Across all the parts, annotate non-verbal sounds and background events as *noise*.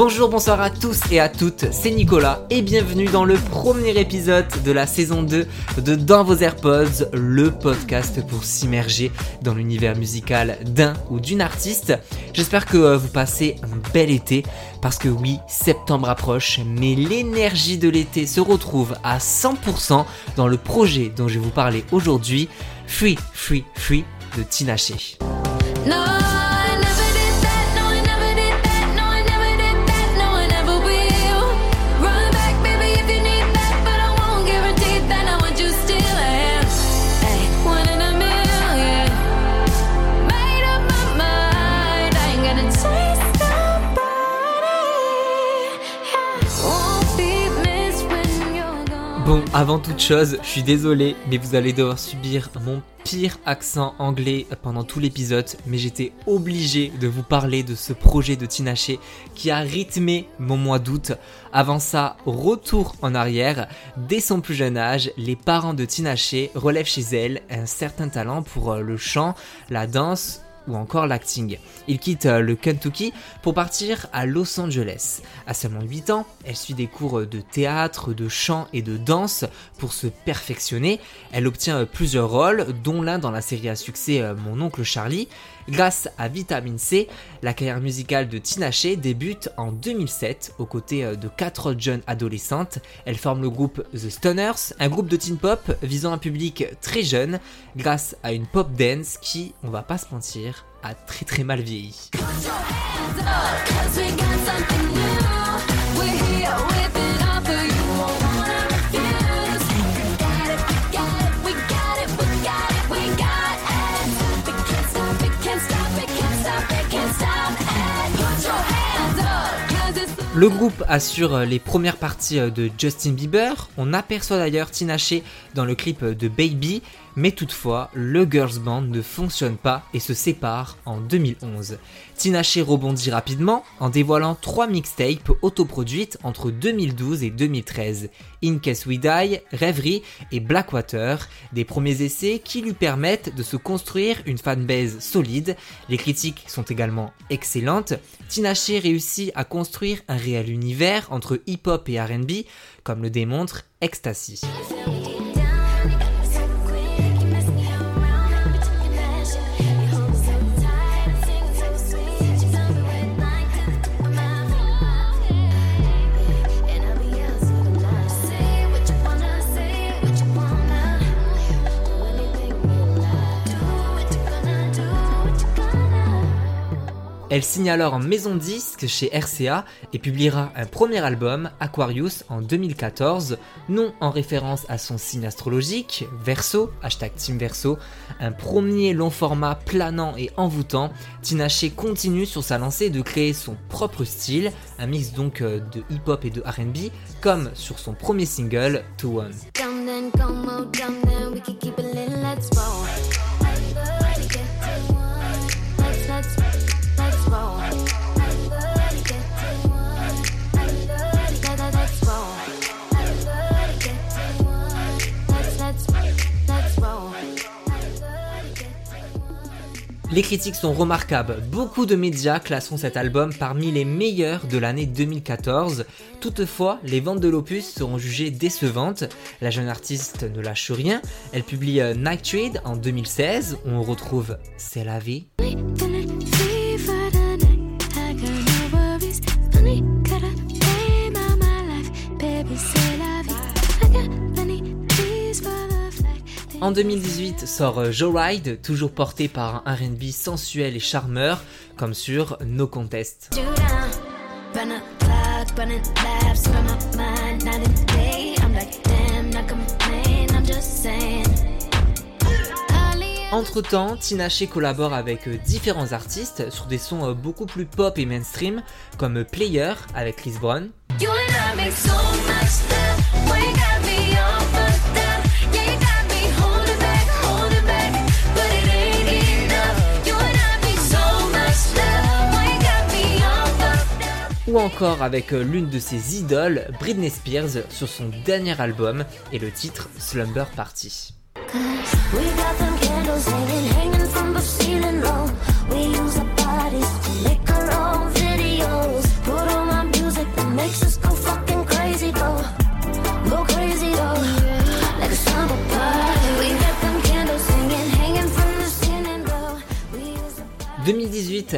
Bonjour, bonsoir à tous et à toutes, c'est Nicolas et bienvenue dans le premier épisode de la saison 2 de Dans vos AirPods, le podcast pour s'immerger dans l'univers musical d'un ou d'une artiste. J'espère que euh, vous passez un bel été parce que oui, septembre approche, mais l'énergie de l'été se retrouve à 100% dans le projet dont je vais vous parler aujourd'hui, Free, Free, Free de Tinashe. Bon, avant toute chose, je suis désolé, mais vous allez devoir subir mon pire accent anglais pendant tout l'épisode, mais j'étais obligé de vous parler de ce projet de Tinashe qui a rythmé mon mois d'août. Avant ça, retour en arrière, dès son plus jeune âge, les parents de Tinashe relèvent chez elle un certain talent pour euh, le chant, la danse ou encore l'acting. Il quitte euh, le Kentucky pour partir à Los Angeles. À seulement 8 ans, elle suit des cours de théâtre, de chant et de danse pour se perfectionner. Elle obtient euh, plusieurs rôles, dont l'un dans la série à succès euh, Mon oncle Charlie. Grâce à Vitamine C, la carrière musicale de Tinashe débute en 2007 aux côtés de quatre jeunes adolescentes. Elle forme le groupe The Stoners, un groupe de teen pop visant un public très jeune grâce à une pop dance qui, on va pas se mentir, a très très mal vieilli. Le groupe assure les premières parties de Justin Bieber. On aperçoit d'ailleurs Tinashe dans le clip de Baby, mais toutefois, le girls band ne fonctionne pas et se sépare en 2011. Tinashe rebondit rapidement en dévoilant trois mixtapes autoproduites entre 2012 et 2013. In Case We Die, Rêverie et Blackwater, des premiers essais qui lui permettent de se construire une fanbase solide. Les critiques sont également excellentes. Tinashe réussit à construire un réel univers entre hip-hop et RB, comme le démontre Ecstasy. Elle signe alors en maison disque chez RCA et publiera un premier album, Aquarius, en 2014, non en référence à son signe astrologique, Verso, hashtag Team un premier long format planant et envoûtant. Tinashe continue sur sa lancée de créer son propre style, un mix donc euh, de hip-hop et de RB, comme sur son premier single, To One. Les critiques sont remarquables, beaucoup de médias classeront cet album parmi les meilleurs de l'année 2014. Toutefois, les ventes de l'opus seront jugées décevantes. La jeune artiste ne lâche rien, elle publie euh, Night Trade en 2016 où on retrouve C'est la vie. En 2018 sort euh, Joe Ride, toujours porté par un RB sensuel et charmeur, comme sur No Contest. Entre-temps, Tinashe collabore avec euh, différents artistes sur des sons euh, beaucoup plus pop et mainstream, comme Player avec Chris Brown. ou encore avec euh, l'une de ses idoles, Britney Spears, sur son dernier album et le titre Slumber Party.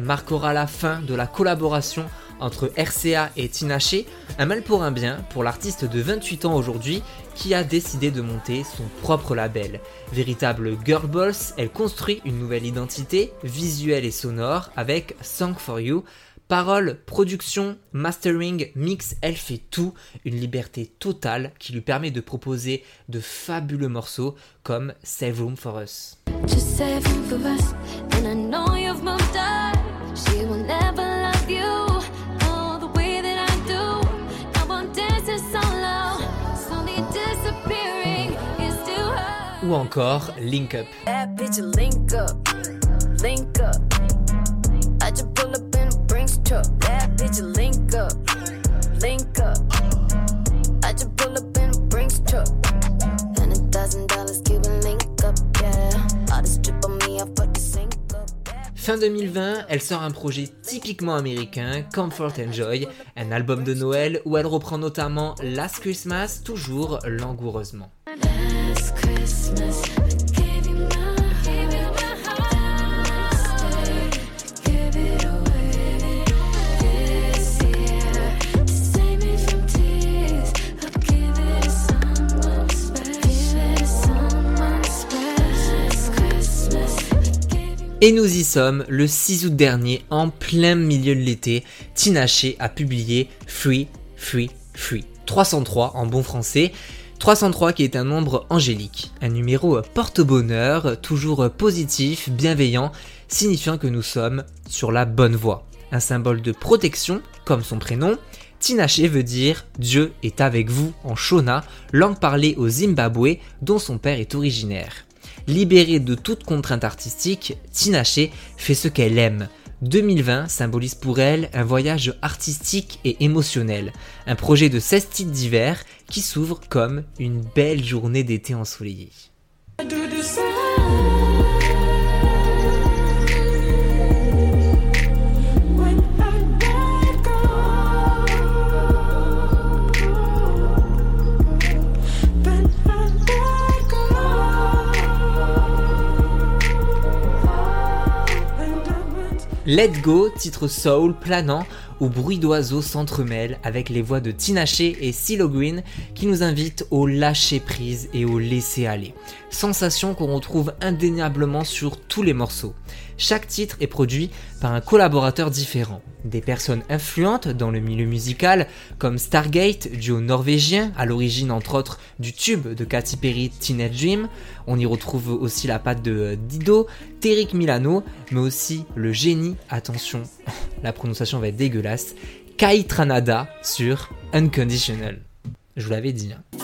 marquera la fin de la collaboration entre RCA et Tinashe, un mal pour un bien pour l'artiste de 28 ans aujourd'hui qui a décidé de monter son propre label. Véritable girl boss, elle construit une nouvelle identité visuelle et sonore avec Song for You. Paroles, production, mastering, mix, elle fait tout, une liberté totale qui lui permet de proposer de fabuleux morceaux comme Save Room for Us. Ou encore Link Up. Fin 2020, elle sort un projet typiquement américain, Comfort and Joy, un album de Noël où elle reprend notamment Last Christmas, toujours langoureusement. Et nous y sommes, le 6 août dernier, en plein milieu de l'été, Tinashe a publié Free, Free, Free. 303 en bon français. 303 qui est un nombre angélique, un numéro porte-bonheur, toujours positif, bienveillant, signifiant que nous sommes sur la bonne voie. Un symbole de protection, comme son prénom, Tinashe veut dire Dieu est avec vous en Shona, langue parlée au Zimbabwe dont son père est originaire. Libérée de toute contrainte artistique, Tinashe fait ce qu'elle aime. 2020 symbolise pour elle un voyage artistique et émotionnel, un projet de 16 titres d'hiver qui s'ouvre comme une belle journée d'été ensoleillée. Let Go, titre soul planant où bruit d'oiseaux s'entremêlent avec les voix de Tinashe et Silo Green qui nous invitent au lâcher prise et au laisser aller. Sensation qu'on retrouve indéniablement sur tous les morceaux. Chaque titre est produit par un collaborateur différent. Des personnes influentes dans le milieu musical, comme Stargate, duo norvégien, à l'origine entre autres du tube de Katy Perry Teenage Dream. On y retrouve aussi la patte de Dido, Terry Milano, mais aussi le génie, attention, *laughs* la prononciation va être dégueulasse, Kai Tranada sur Unconditional. Je vous l'avais dit. Hein.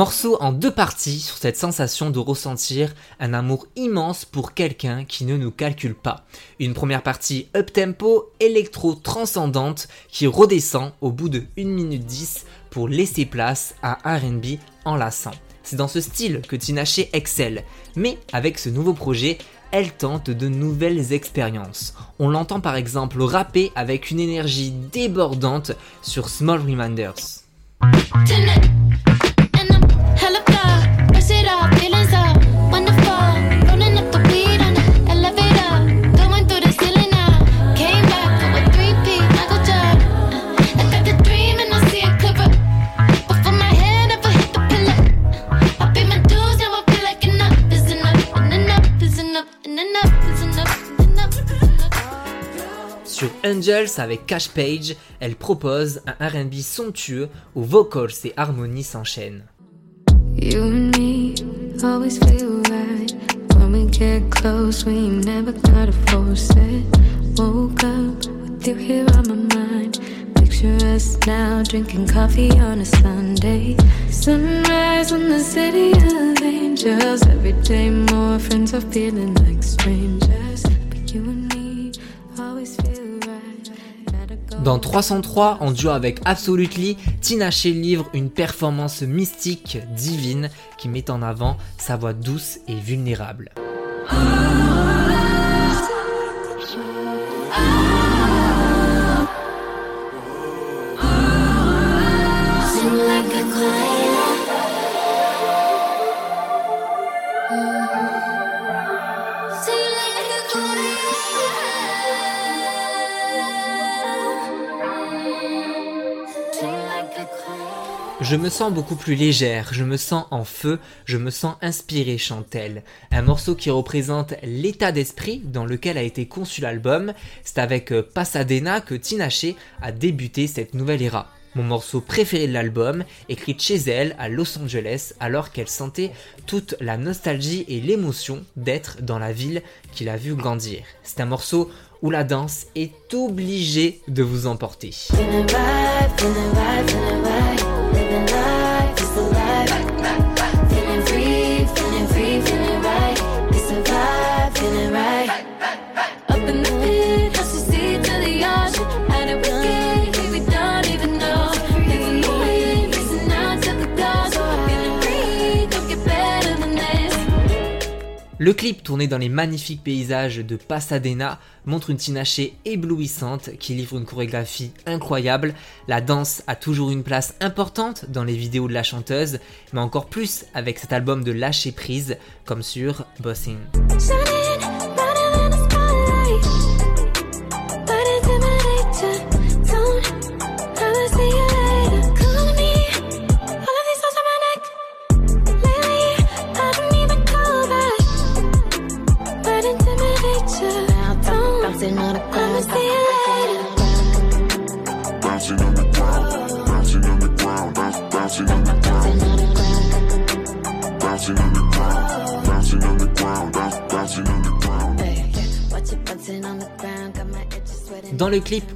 Morceau en deux parties sur cette sensation de ressentir un amour immense pour quelqu'un qui ne nous calcule pas. Une première partie up-tempo, électro-transcendante, qui redescend au bout de 1 minute 10 pour laisser place à RB enlaçant. C'est dans ce style que Tinashe excelle, mais avec ce nouveau projet, elle tente de nouvelles expériences. On l'entend par exemple rapper avec une énergie débordante sur Small Reminders. Angels avec Cash Page, elle propose un RB somptueux où vocals et harmonies s'enchaînent. You and me always feel right when we get close. We never gotta force it. Woke up with you here on my mind. Picture us now drinking coffee on a Sunday. Sunrise on the city of angels. Every day more friends are feeling like strangers. But you and Dans 303, en duo avec Absolutely, Tina livre une performance mystique, divine, qui met en avant sa voix douce et vulnérable. Je me sens beaucoup plus légère, je me sens en feu, je me sens inspirée, chante-t-elle. Un morceau qui représente l'état d'esprit dans lequel a été conçu l'album. C'est avec euh, Pasadena que Tinashe a débuté cette nouvelle era. Mon morceau préféré de l'album, écrit chez elle à Los Angeles alors qu'elle sentait toute la nostalgie et l'émotion d'être dans la ville qu'il a vu grandir. C'est un morceau où la danse est obligée de vous emporter. Le clip tourné dans les magnifiques paysages de Pasadena montre une Tinashe éblouissante qui livre une chorégraphie incroyable. La danse a toujours une place importante dans les vidéos de la chanteuse, mais encore plus avec cet album de lâcher prise comme sur Bossing.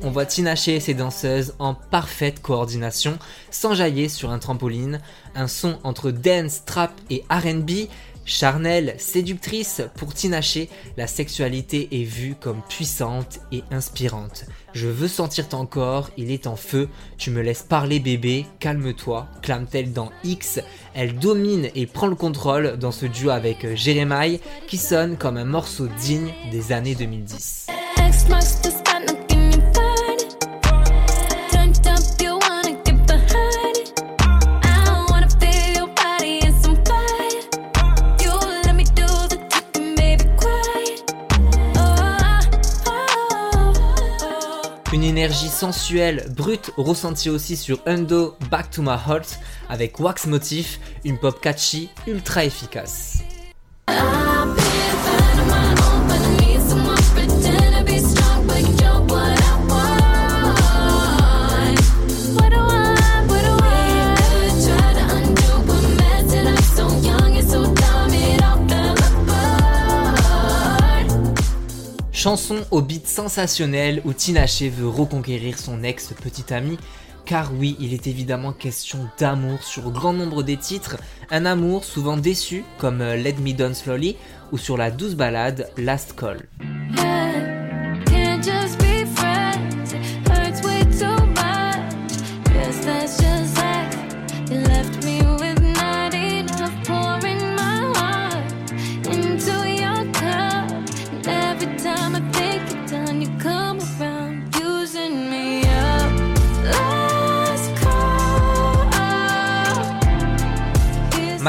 On voit Tinashe et ses danseuses en parfaite coordination, s'enjailler sur un trampoline, un son entre dance, trap et RB Charnelle, séductrice, pour Tinashe, la sexualité est vue comme puissante et inspirante. Je veux sentir ton corps, il est en feu, tu me laisses parler bébé, calme-toi, clame-t-elle dans X. Elle domine et prend le contrôle dans ce duo avec Jeremiah qui sonne comme un morceau digne des années 2010. Énergie sensuelle, brute, ressentie aussi sur Undo Back to My Heart avec Wax Motif, une pop catchy ultra efficace. Chanson au beat sensationnel où Tinashe veut reconquérir son ex-petit ami. Car oui, il est évidemment question d'amour sur grand nombre des titres, un amour souvent déçu comme euh, Let Me Down Slowly ou sur la douce balade Last Call.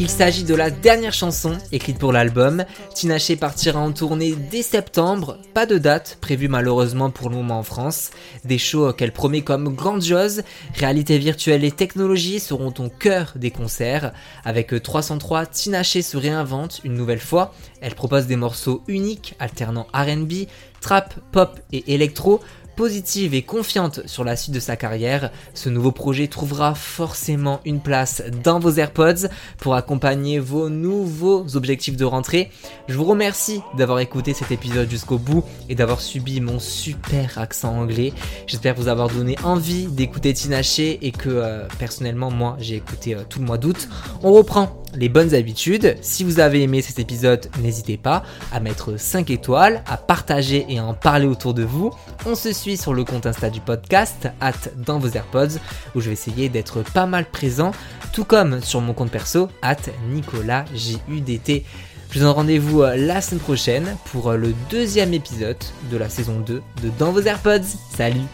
Il s'agit de la dernière chanson écrite pour l'album. Tinashe partira en tournée dès septembre. Pas de date prévue malheureusement pour le moment en France. Des shows qu'elle promet comme grandioses. Réalité virtuelle et technologie seront au cœur des concerts. Avec 303, Tinashe se réinvente une nouvelle fois. Elle propose des morceaux uniques alternant RB, trap, pop et électro positive et confiante sur la suite de sa carrière, ce nouveau projet trouvera forcément une place dans vos AirPods pour accompagner vos nouveaux objectifs de rentrée. Je vous remercie d'avoir écouté cet épisode jusqu'au bout et d'avoir subi mon super accent anglais. J'espère vous avoir donné envie d'écouter Tinache et que euh, personnellement moi j'ai écouté euh, tout le mois d'août. On reprend les bonnes habitudes. Si vous avez aimé cet épisode, n'hésitez pas à mettre 5 étoiles, à partager et à en parler autour de vous. On se suit sur le compte Insta du podcast, at dans vos AirPods, où je vais essayer d'être pas mal présent, tout comme sur mon compte perso, at Nicolas JUDT. Je vous donne rendez-vous euh, la semaine prochaine pour euh, le deuxième épisode de la saison 2 de Dans vos AirPods. Salut